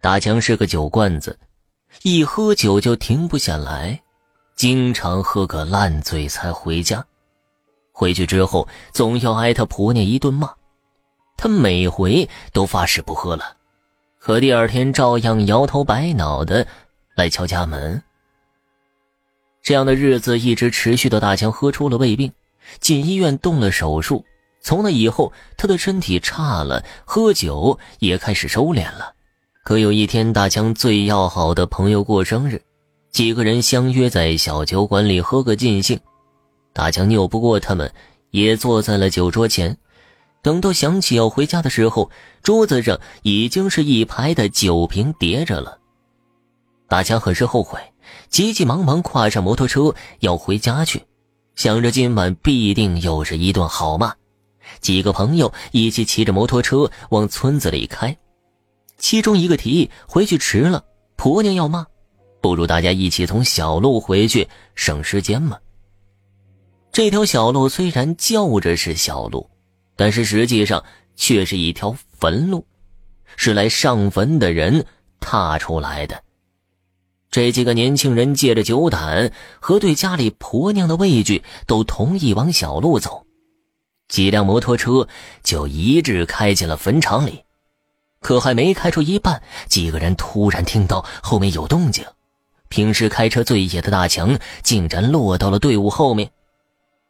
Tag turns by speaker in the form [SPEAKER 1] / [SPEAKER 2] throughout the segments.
[SPEAKER 1] 大强是个酒罐子，一喝酒就停不下来，经常喝个烂醉才回家。回去之后，总要挨他婆娘一顿骂。他每回都发誓不喝了，可第二天照样摇头摆脑的来敲家门。这样的日子一直持续到大强喝出了胃病，进医院动了手术。从那以后，他的身体差了，喝酒也开始收敛了。可有一天，大强最要好的朋友过生日，几个人相约在小酒馆里喝个尽兴。大强拗不过他们，也坐在了酒桌前。等到想起要回家的时候，桌子上已经是一排的酒瓶叠着了。大强很是后悔，急急忙忙跨上摩托车要回家去，想着今晚必定又是一顿好骂。几个朋友一起骑着摩托车往村子里开，其中一个提议回去迟了，婆娘要骂，不如大家一起从小路回去，省时间嘛。这条小路虽然叫着是小路，但是实际上却是一条坟路，是来上坟的人踏出来的。这几个年轻人借着酒胆和对家里婆娘的畏惧，都同意往小路走。几辆摩托车就一致开进了坟场里，可还没开出一半，几个人突然听到后面有动静。平时开车最野的大强竟然落到了队伍后面，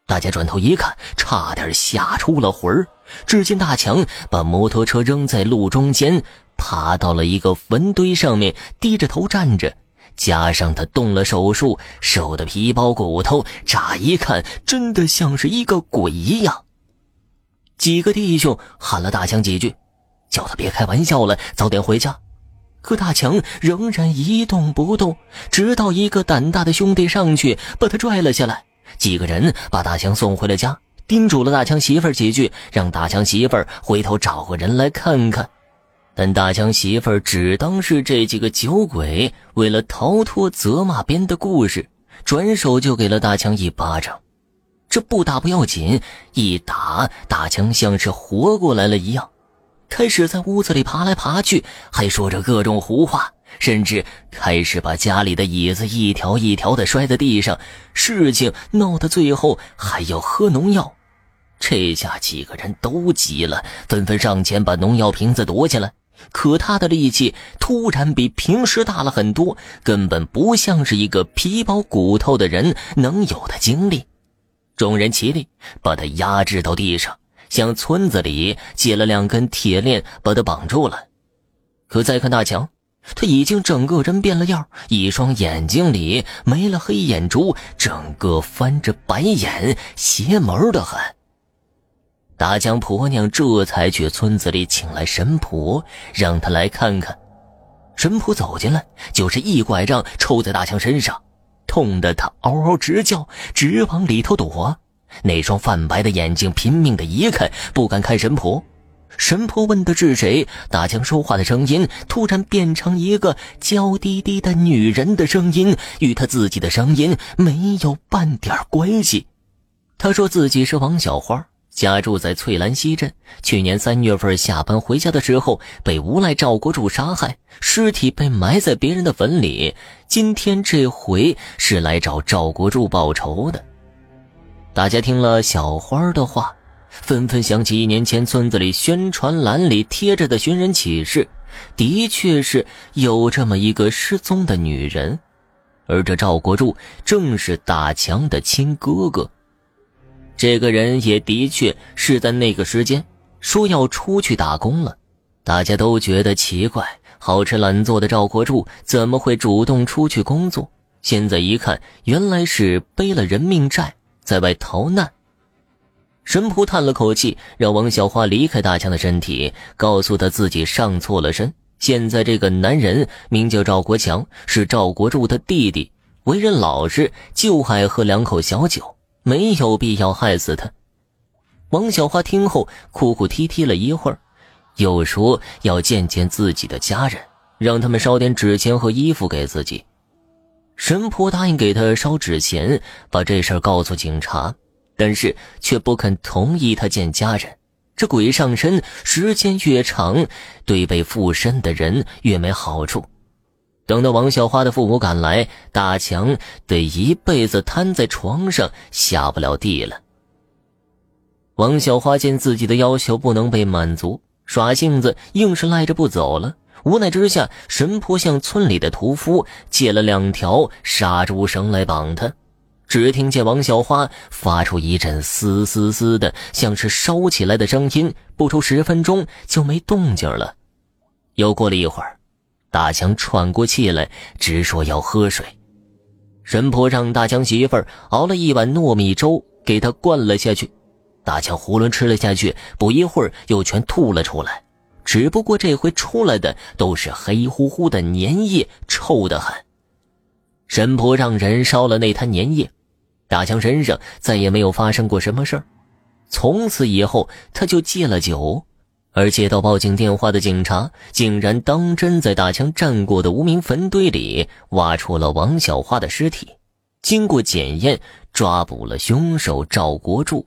[SPEAKER 1] 大家转头一看，差点吓出了魂儿。只见大强把摩托车扔在路中间，爬到了一个坟堆上面，低着头站着。加上他动了手术，瘦的皮包骨头，乍一看真的像是一个鬼一样。几个弟兄喊了大强几句，叫他别开玩笑了，早点回家。可大强仍然一动不动，直到一个胆大的兄弟上去把他拽了下来。几个人把大强送回了家，叮嘱了大强媳妇儿几句，让大强媳妇儿回头找个人来看看。但大强媳妇儿只当是这几个酒鬼为了逃脱责骂编的故事，转手就给了大强一巴掌。这不打不要紧，一打大强像是活过来了一样，开始在屋子里爬来爬去，还说着各种胡话，甚至开始把家里的椅子一条一条的摔在地上。事情闹到最后还要喝农药，这下几个人都急了，纷纷上前把农药瓶子夺下来。可他的力气突然比平时大了很多，根本不像是一个皮包骨头的人能有的精力。众人齐力把他压制到地上，向村子里借了两根铁链把他绑住了。可再看大强，他已经整个人变了样，一双眼睛里没了黑眼珠，整个翻着白眼，邪门的很。大强婆娘这才去村子里请来神婆，让他来看看。神婆走进来，就是一拐杖抽在大强身上。痛得他嗷嗷直叫，直往里头躲。那双泛白的眼睛拼命的移开，不敢看神婆。神婆问的是谁？大强说话的声音突然变成一个娇滴滴的女人的声音，与他自己的声音没有半点关系。他说自己是王小花。家住在翠兰溪镇，去年三月份下班回家的时候被无赖赵国柱杀害，尸体被埋在别人的坟里。今天这回是来找赵国柱报仇的。大家听了小花的话，纷纷想起一年前村子里宣传栏里贴着的寻人启事，的确是有这么一个失踪的女人，而这赵国柱正是大强的亲哥哥。这个人也的确是在那个时间说要出去打工了，大家都觉得奇怪，好吃懒做的赵国柱怎么会主动出去工作？现在一看，原来是背了人命债，在外逃难。神仆叹了口气，让王小花离开大强的身体，告诉他自己上错了身。现在这个男人名叫赵国强，是赵国柱的弟弟，为人老实，就爱喝两口小酒。没有必要害死他。王小花听后哭哭啼啼了一会儿，又说要见见自己的家人，让他们烧点纸钱和衣服给自己。神婆答应给他烧纸钱，把这事告诉警察，但是却不肯同意他见家人，这鬼上身时间越长，对被附身的人越没好处。等到王小花的父母赶来，大强得一辈子瘫在床上，下不了地了。王小花见自己的要求不能被满足，耍性子，硬是赖着不走了。无奈之下，神婆向村里的屠夫借了两条杀猪绳来绑他。只听见王小花发出一阵嘶嘶嘶的，像是烧起来的声音，不出十分钟就没动静了。又过了一会儿，大强喘过气来，直说要喝水。神婆让大强媳妇儿熬了一碗糯米粥给他灌了下去。大强囫囵吃了下去，不一会儿又全吐了出来。只不过这回出来的都是黑乎乎的粘液，臭得很。神婆让人烧了那滩粘液，大强身上再也没有发生过什么事儿。从此以后，他就戒了酒，而接到报警电话的警察竟然当真在大强站过的无名坟堆里挖出了王小花的尸体。经过检验，抓捕了凶手赵国柱。